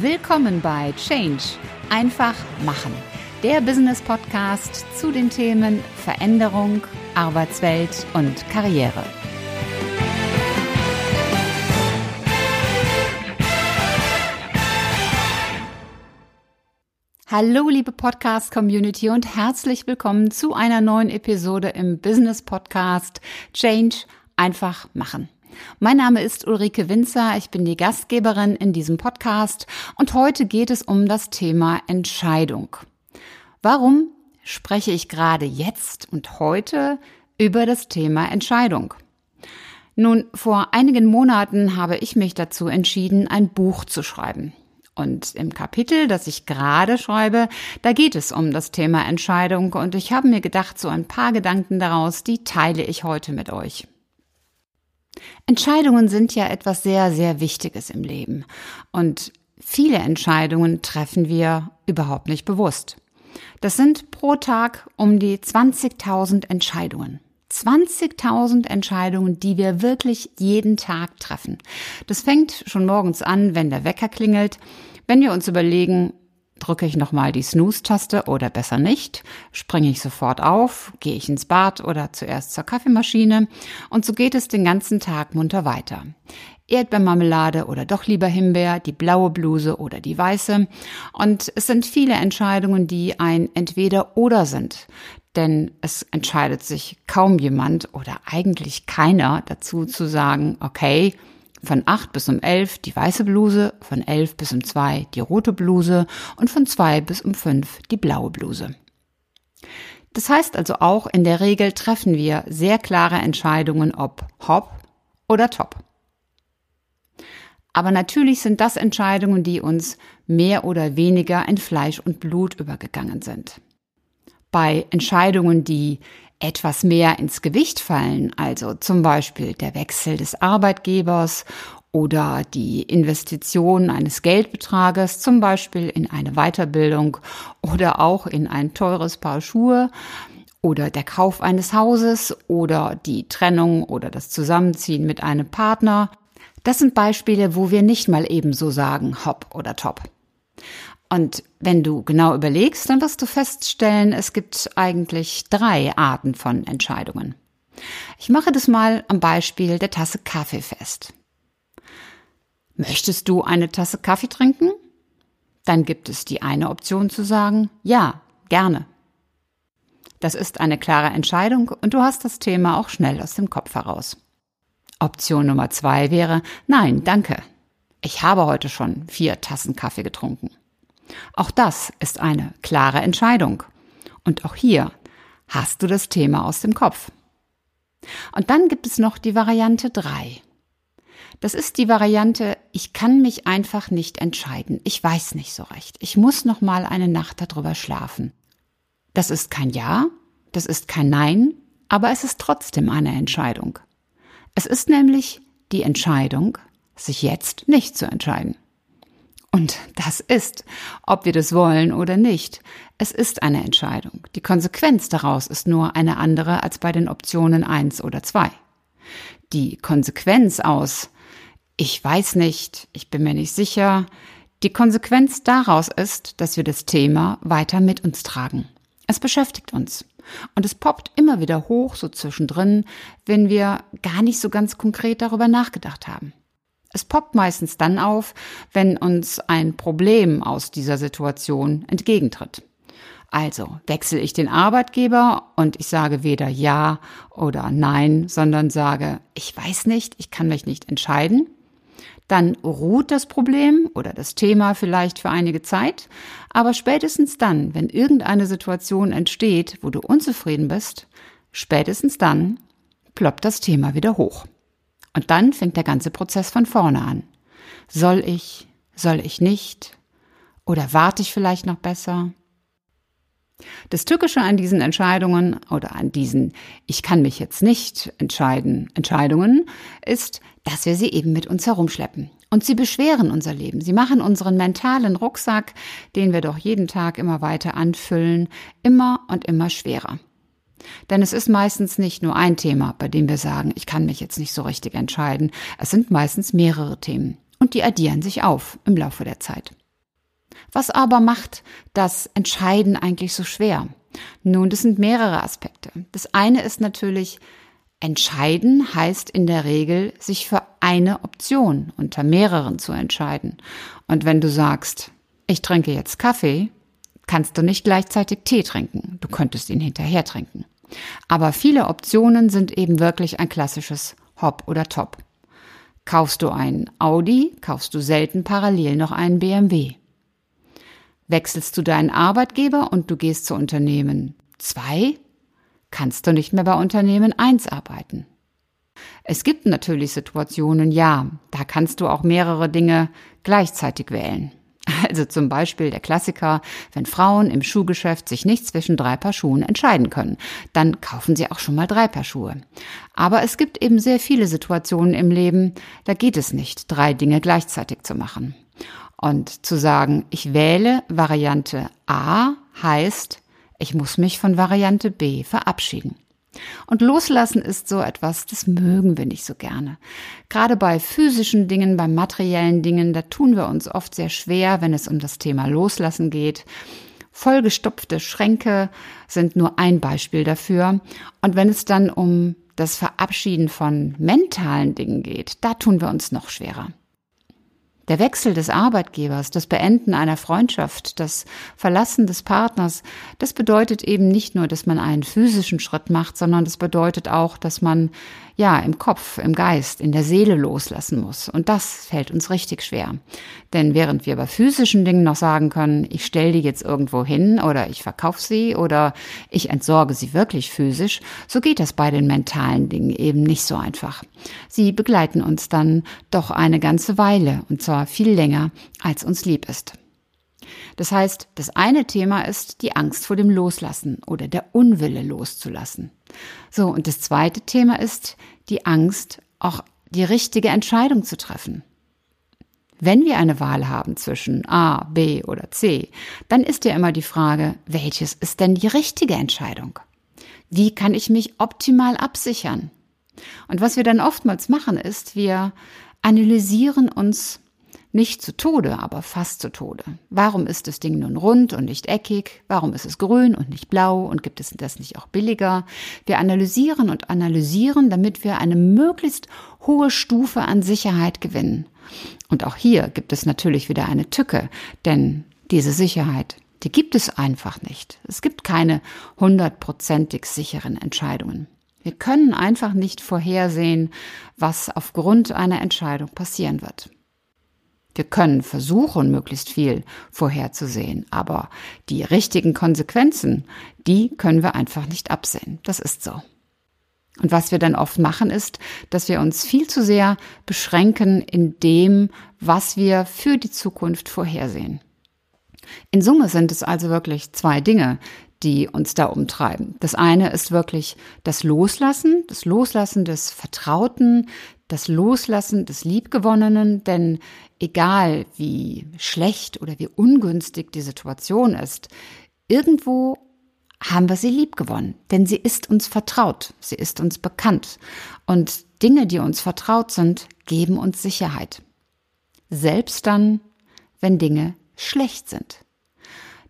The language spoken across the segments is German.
Willkommen bei Change. Einfach machen. Der Business Podcast zu den Themen Veränderung, Arbeitswelt und Karriere. Hallo, liebe Podcast-Community und herzlich willkommen zu einer neuen Episode im Business Podcast Change einfach machen. Mein Name ist Ulrike Winzer, ich bin die Gastgeberin in diesem Podcast und heute geht es um das Thema Entscheidung. Warum spreche ich gerade jetzt und heute über das Thema Entscheidung? Nun, vor einigen Monaten habe ich mich dazu entschieden, ein Buch zu schreiben. Und im Kapitel, das ich gerade schreibe, da geht es um das Thema Entscheidung und ich habe mir gedacht, so ein paar Gedanken daraus, die teile ich heute mit euch. Entscheidungen sind ja etwas sehr, sehr Wichtiges im Leben. Und viele Entscheidungen treffen wir überhaupt nicht bewusst. Das sind pro Tag um die 20.000 Entscheidungen. 20.000 Entscheidungen, die wir wirklich jeden Tag treffen. Das fängt schon morgens an, wenn der Wecker klingelt, wenn wir uns überlegen, Drücke ich nochmal die Snooze-Taste oder besser nicht? Springe ich sofort auf? Gehe ich ins Bad oder zuerst zur Kaffeemaschine? Und so geht es den ganzen Tag munter weiter. Erdbeermarmelade oder doch lieber Himbeer, die blaue Bluse oder die weiße. Und es sind viele Entscheidungen, die ein entweder oder sind. Denn es entscheidet sich kaum jemand oder eigentlich keiner dazu zu sagen, okay, von 8 bis um 11 die weiße Bluse, von 11 bis um 2 die rote Bluse und von 2 bis um 5 die blaue Bluse. Das heißt also auch, in der Regel treffen wir sehr klare Entscheidungen, ob hopp oder top. Aber natürlich sind das Entscheidungen, die uns mehr oder weniger in Fleisch und Blut übergegangen sind. Bei Entscheidungen, die etwas mehr ins Gewicht fallen, also zum Beispiel der Wechsel des Arbeitgebers oder die Investition eines Geldbetrages, zum Beispiel in eine Weiterbildung oder auch in ein teures Paar Schuhe oder der Kauf eines Hauses oder die Trennung oder das Zusammenziehen mit einem Partner. Das sind Beispiele, wo wir nicht mal ebenso sagen, hopp oder top. Und wenn du genau überlegst, dann wirst du feststellen, es gibt eigentlich drei Arten von Entscheidungen. Ich mache das mal am Beispiel der Tasse Kaffee fest. Möchtest du eine Tasse Kaffee trinken? Dann gibt es die eine Option zu sagen, ja, gerne. Das ist eine klare Entscheidung und du hast das Thema auch schnell aus dem Kopf heraus. Option Nummer zwei wäre, nein, danke. Ich habe heute schon vier Tassen Kaffee getrunken. Auch das ist eine klare Entscheidung. Und auch hier hast du das Thema aus dem Kopf. Und dann gibt es noch die Variante 3. Das ist die Variante, ich kann mich einfach nicht entscheiden. Ich weiß nicht so recht. Ich muss noch mal eine Nacht darüber schlafen. Das ist kein Ja, das ist kein Nein, aber es ist trotzdem eine Entscheidung. Es ist nämlich die Entscheidung, sich jetzt nicht zu entscheiden. Und das ist, ob wir das wollen oder nicht. Es ist eine Entscheidung. Die Konsequenz daraus ist nur eine andere als bei den Optionen eins oder zwei. Die Konsequenz aus ich weiß nicht, ich bin mir nicht sicher, die Konsequenz daraus ist, dass wir das Thema weiter mit uns tragen. Es beschäftigt uns. Und es poppt immer wieder hoch, so zwischendrin, wenn wir gar nicht so ganz konkret darüber nachgedacht haben. Es poppt meistens dann auf, wenn uns ein Problem aus dieser Situation entgegentritt. Also wechsle ich den Arbeitgeber und ich sage weder Ja oder Nein, sondern sage, ich weiß nicht, ich kann mich nicht entscheiden. Dann ruht das Problem oder das Thema vielleicht für einige Zeit, aber spätestens dann, wenn irgendeine Situation entsteht, wo du unzufrieden bist, spätestens dann ploppt das Thema wieder hoch. Und dann fängt der ganze Prozess von vorne an. Soll ich? Soll ich nicht? Oder warte ich vielleicht noch besser? Das Tückische an diesen Entscheidungen oder an diesen Ich kann mich jetzt nicht entscheiden Entscheidungen ist, dass wir sie eben mit uns herumschleppen. Und sie beschweren unser Leben. Sie machen unseren mentalen Rucksack, den wir doch jeden Tag immer weiter anfüllen, immer und immer schwerer. Denn es ist meistens nicht nur ein Thema, bei dem wir sagen, ich kann mich jetzt nicht so richtig entscheiden. Es sind meistens mehrere Themen und die addieren sich auf im Laufe der Zeit. Was aber macht das Entscheiden eigentlich so schwer? Nun, das sind mehrere Aspekte. Das eine ist natürlich, entscheiden heißt in der Regel, sich für eine Option unter mehreren zu entscheiden. Und wenn du sagst, ich trinke jetzt Kaffee, kannst du nicht gleichzeitig Tee trinken. Du könntest ihn hinterher trinken. Aber viele Optionen sind eben wirklich ein klassisches Hop oder Top. Kaufst du einen Audi, kaufst du selten parallel noch einen BMW. Wechselst du deinen Arbeitgeber und du gehst zu Unternehmen 2, kannst du nicht mehr bei Unternehmen 1 arbeiten. Es gibt natürlich Situationen, ja, da kannst du auch mehrere Dinge gleichzeitig wählen. Also zum Beispiel der Klassiker, wenn Frauen im Schuhgeschäft sich nicht zwischen drei Paar Schuhen entscheiden können, dann kaufen sie auch schon mal drei Paar Schuhe. Aber es gibt eben sehr viele Situationen im Leben, da geht es nicht, drei Dinge gleichzeitig zu machen. Und zu sagen, ich wähle Variante A heißt, ich muss mich von Variante B verabschieden. Und loslassen ist so etwas, das mögen wir nicht so gerne. Gerade bei physischen Dingen, bei materiellen Dingen, da tun wir uns oft sehr schwer, wenn es um das Thema Loslassen geht. Vollgestopfte Schränke sind nur ein Beispiel dafür. Und wenn es dann um das Verabschieden von mentalen Dingen geht, da tun wir uns noch schwerer. Der Wechsel des Arbeitgebers, das Beenden einer Freundschaft, das Verlassen des Partners, das bedeutet eben nicht nur, dass man einen physischen Schritt macht, sondern das bedeutet auch, dass man ja, im Kopf, im Geist, in der Seele loslassen muss. Und das fällt uns richtig schwer. Denn während wir bei physischen Dingen noch sagen können, ich stelle die jetzt irgendwo hin oder ich verkaufe sie oder ich entsorge sie wirklich physisch, so geht das bei den mentalen Dingen eben nicht so einfach. Sie begleiten uns dann doch eine ganze Weile und zwar viel länger, als uns lieb ist. Das heißt, das eine Thema ist die Angst vor dem Loslassen oder der Unwille loszulassen. So, und das zweite Thema ist die Angst, auch die richtige Entscheidung zu treffen. Wenn wir eine Wahl haben zwischen A, B oder C, dann ist ja immer die Frage, welches ist denn die richtige Entscheidung? Wie kann ich mich optimal absichern? Und was wir dann oftmals machen, ist, wir analysieren uns nicht zu Tode, aber fast zu Tode. Warum ist das Ding nun rund und nicht eckig? Warum ist es grün und nicht blau? Und gibt es das nicht auch billiger? Wir analysieren und analysieren, damit wir eine möglichst hohe Stufe an Sicherheit gewinnen. Und auch hier gibt es natürlich wieder eine Tücke, denn diese Sicherheit, die gibt es einfach nicht. Es gibt keine hundertprozentig sicheren Entscheidungen. Wir können einfach nicht vorhersehen, was aufgrund einer Entscheidung passieren wird. Wir können versuchen, möglichst viel vorherzusehen, aber die richtigen Konsequenzen, die können wir einfach nicht absehen. Das ist so. Und was wir dann oft machen, ist, dass wir uns viel zu sehr beschränken in dem, was wir für die Zukunft vorhersehen. In Summe sind es also wirklich zwei Dinge, die uns da umtreiben. Das eine ist wirklich das Loslassen, das Loslassen des Vertrauten, das Loslassen des Liebgewonnenen, denn egal wie schlecht oder wie ungünstig die Situation ist, irgendwo haben wir sie liebgewonnen, denn sie ist uns vertraut, sie ist uns bekannt und Dinge, die uns vertraut sind, geben uns Sicherheit. Selbst dann, wenn Dinge schlecht sind.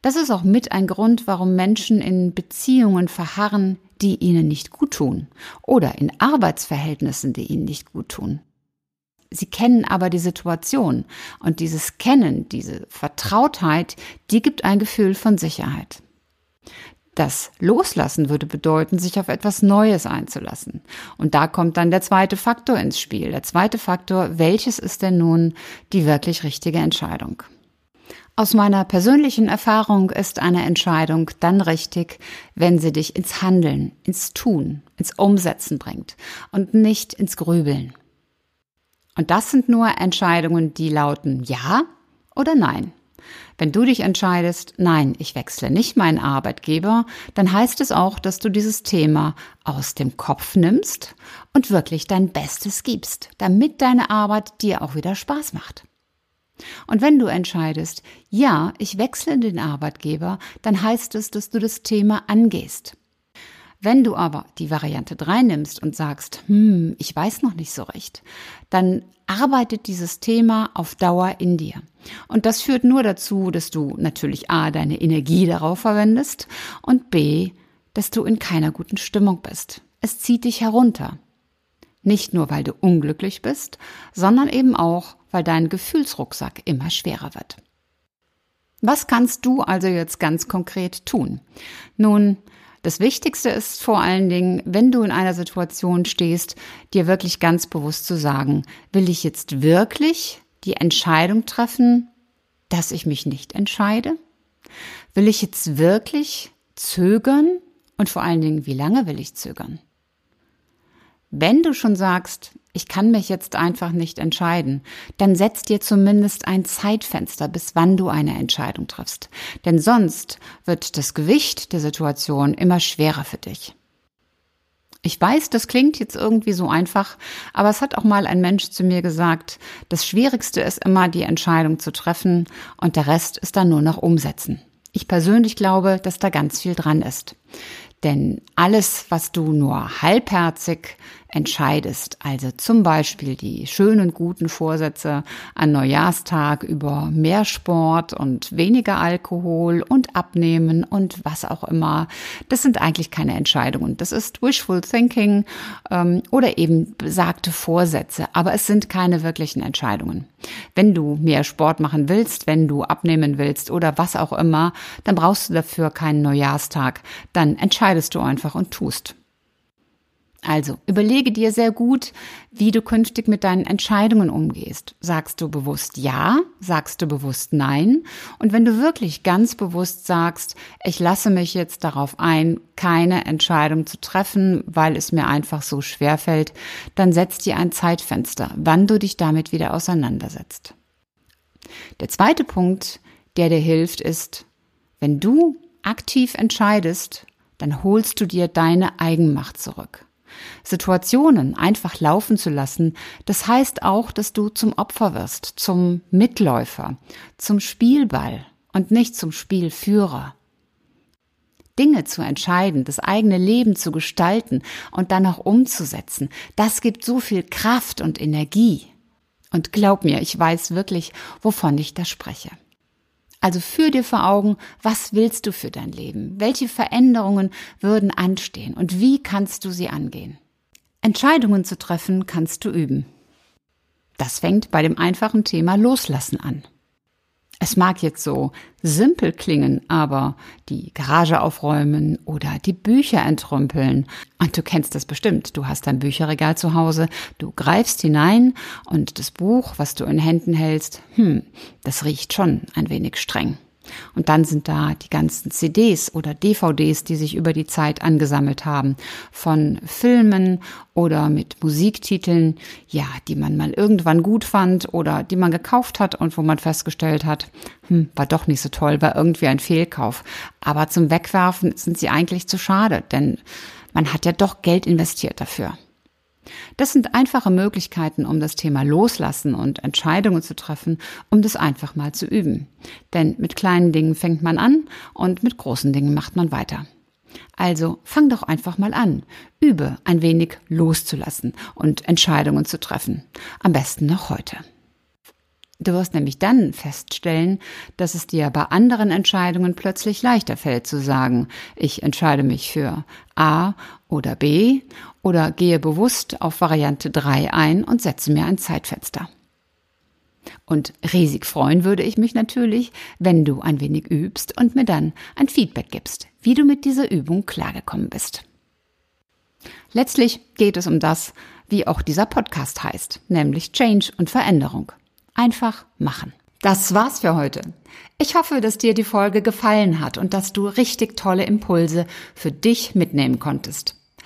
Das ist auch mit ein Grund, warum Menschen in Beziehungen verharren, die ihnen nicht gut tun oder in Arbeitsverhältnissen, die ihnen nicht gut tun. Sie kennen aber die Situation und dieses Kennen, diese Vertrautheit, die gibt ein Gefühl von Sicherheit. Das Loslassen würde bedeuten, sich auf etwas Neues einzulassen. Und da kommt dann der zweite Faktor ins Spiel. Der zweite Faktor, welches ist denn nun die wirklich richtige Entscheidung? Aus meiner persönlichen Erfahrung ist eine Entscheidung dann richtig, wenn sie dich ins Handeln, ins Tun, ins Umsetzen bringt und nicht ins Grübeln. Und das sind nur Entscheidungen, die lauten Ja oder Nein. Wenn du dich entscheidest, nein, ich wechsle nicht meinen Arbeitgeber, dann heißt es auch, dass du dieses Thema aus dem Kopf nimmst und wirklich dein Bestes gibst, damit deine Arbeit dir auch wieder Spaß macht. Und wenn du entscheidest, ja, ich wechsle den Arbeitgeber, dann heißt es, dass du das Thema angehst. Wenn du aber die Variante 3 nimmst und sagst, hm, ich weiß noch nicht so recht, dann arbeitet dieses Thema auf Dauer in dir. Und das führt nur dazu, dass du natürlich A, deine Energie darauf verwendest und B, dass du in keiner guten Stimmung bist. Es zieht dich herunter. Nicht nur, weil du unglücklich bist, sondern eben auch, weil dein Gefühlsrucksack immer schwerer wird. Was kannst du also jetzt ganz konkret tun? Nun, das Wichtigste ist vor allen Dingen, wenn du in einer Situation stehst, dir wirklich ganz bewusst zu sagen, will ich jetzt wirklich die Entscheidung treffen, dass ich mich nicht entscheide? Will ich jetzt wirklich zögern? Und vor allen Dingen, wie lange will ich zögern? Wenn du schon sagst, ich kann mich jetzt einfach nicht entscheiden, dann setz dir zumindest ein Zeitfenster, bis wann du eine Entscheidung triffst. Denn sonst wird das Gewicht der Situation immer schwerer für dich. Ich weiß, das klingt jetzt irgendwie so einfach, aber es hat auch mal ein Mensch zu mir gesagt, das Schwierigste ist immer die Entscheidung zu treffen und der Rest ist dann nur noch umsetzen. Ich persönlich glaube, dass da ganz viel dran ist. Denn alles, was du nur halbherzig entscheidest, also zum Beispiel die schönen, guten Vorsätze an Neujahrstag über mehr Sport und weniger Alkohol und Abnehmen und was auch immer, das sind eigentlich keine Entscheidungen. Das ist Wishful Thinking ähm, oder eben besagte Vorsätze, aber es sind keine wirklichen Entscheidungen. Wenn du mehr Sport machen willst, wenn du abnehmen willst oder was auch immer, dann brauchst du dafür keinen Neujahrstag. Dann entscheidest du einfach und tust. Also überlege dir sehr gut, wie du künftig mit deinen Entscheidungen umgehst. Sagst du bewusst Ja? Sagst du bewusst Nein? Und wenn du wirklich ganz bewusst sagst, ich lasse mich jetzt darauf ein, keine Entscheidung zu treffen, weil es mir einfach so schwer fällt, dann setz dir ein Zeitfenster, wann du dich damit wieder auseinandersetzt. Der zweite Punkt, der dir hilft, ist, wenn du aktiv entscheidest, dann holst du dir deine Eigenmacht zurück. Situationen einfach laufen zu lassen, das heißt auch, dass du zum Opfer wirst, zum Mitläufer, zum Spielball und nicht zum Spielführer. Dinge zu entscheiden, das eigene Leben zu gestalten und dann auch umzusetzen, das gibt so viel Kraft und Energie. Und glaub mir, ich weiß wirklich, wovon ich da spreche. Also führ dir vor Augen, was willst du für dein Leben? Welche Veränderungen würden anstehen und wie kannst du sie angehen? Entscheidungen zu treffen kannst du üben. Das fängt bei dem einfachen Thema Loslassen an. Es mag jetzt so simpel klingen, aber die Garage aufräumen oder die Bücher entrümpeln. Und du kennst das bestimmt. Du hast dein Bücherregal zu Hause, du greifst hinein und das Buch, was du in Händen hältst, hm, das riecht schon ein wenig streng. Und dann sind da die ganzen CDs oder DVDs, die sich über die Zeit angesammelt haben, von Filmen oder mit Musiktiteln, ja, die man mal irgendwann gut fand oder die man gekauft hat und wo man festgestellt hat, hm, war doch nicht so toll, war irgendwie ein Fehlkauf. Aber zum Wegwerfen sind sie eigentlich zu schade, denn man hat ja doch Geld investiert dafür. Das sind einfache Möglichkeiten, um das Thema Loslassen und Entscheidungen zu treffen, um das einfach mal zu üben. Denn mit kleinen Dingen fängt man an und mit großen Dingen macht man weiter. Also fang doch einfach mal an. Übe ein wenig loszulassen und Entscheidungen zu treffen. Am besten noch heute. Du wirst nämlich dann feststellen, dass es dir bei anderen Entscheidungen plötzlich leichter fällt zu sagen, ich entscheide mich für A oder B oder gehe bewusst auf Variante 3 ein und setze mir ein Zeitfenster. Und riesig freuen würde ich mich natürlich, wenn du ein wenig übst und mir dann ein Feedback gibst, wie du mit dieser Übung klargekommen bist. Letztlich geht es um das, wie auch dieser Podcast heißt, nämlich Change und Veränderung. Einfach machen. Das war's für heute. Ich hoffe, dass dir die Folge gefallen hat und dass du richtig tolle Impulse für dich mitnehmen konntest.